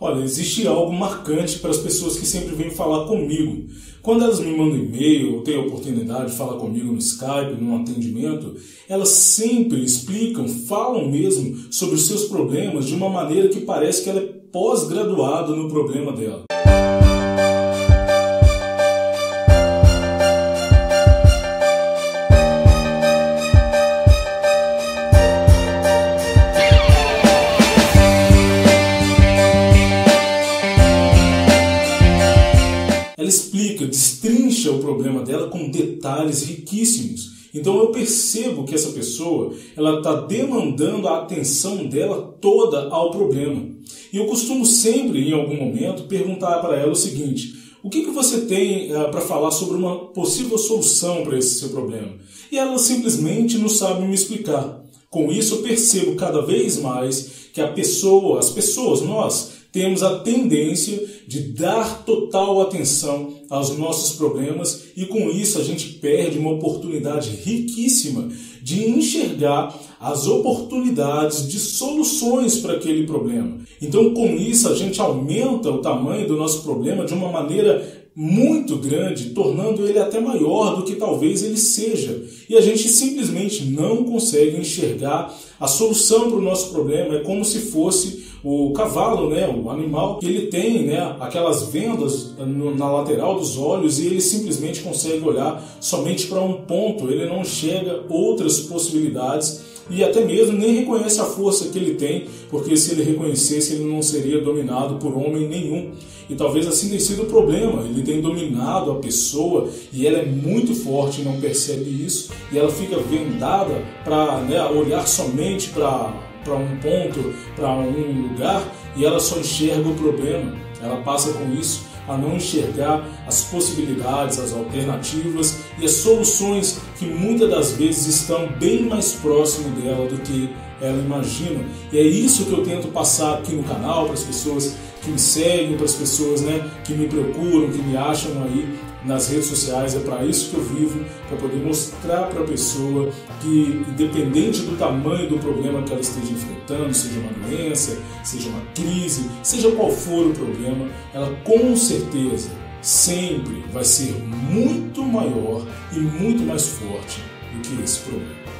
Olha, existe algo marcante para as pessoas que sempre vêm falar comigo. Quando elas me mandam e-mail ou têm a oportunidade de falar comigo no Skype, num atendimento, elas sempre explicam, falam mesmo sobre os seus problemas de uma maneira que parece que ela é pós-graduada no problema dela. Destrincha o problema dela com detalhes riquíssimos. Então eu percebo que essa pessoa ela está demandando a atenção dela toda ao problema. E eu costumo sempre, em algum momento, perguntar para ela o seguinte: o que, que você tem uh, para falar sobre uma possível solução para esse seu problema? E ela simplesmente não sabe me explicar. Com isso, eu percebo cada vez mais que a pessoa, as pessoas, nós, temos a tendência de dar total atenção aos nossos problemas e com isso a gente perde uma oportunidade riquíssima de enxergar as oportunidades de soluções para aquele problema. Então, com isso, a gente aumenta o tamanho do nosso problema de uma maneira muito grande, tornando ele até maior do que talvez ele seja. E a gente simplesmente não consegue enxergar a solução para o nosso problema. É como se fosse o cavalo, né, o animal, que ele tem né, aquelas vendas na lateral dos olhos e ele simplesmente consegue olhar somente para um ponto, ele não enxerga outras possibilidades e até mesmo nem reconhece a força que ele tem, porque se ele reconhecesse, ele não seria dominado por homem nenhum. E talvez assim tenha sido o problema. Ele tem dominado a pessoa e ela é muito forte não percebe isso, e ela fica vendada para né, olhar somente para para um ponto, para um lugar e ela só enxerga o problema. Ela passa com isso a não enxergar as possibilidades, as alternativas e as soluções que muitas das vezes estão bem mais próximo dela do que ela imagina. E é isso que eu tento passar aqui no canal para as pessoas que me seguem, para as pessoas né, que me procuram, que me acham aí nas redes sociais. É para isso que eu vivo, para poder mostrar para a pessoa que, independente do tamanho do problema que ela esteja enfrentando, seja uma doença, seja uma crise, seja qual for o problema, ela com certeza sempre vai ser muito maior e muito mais forte do que esse problema.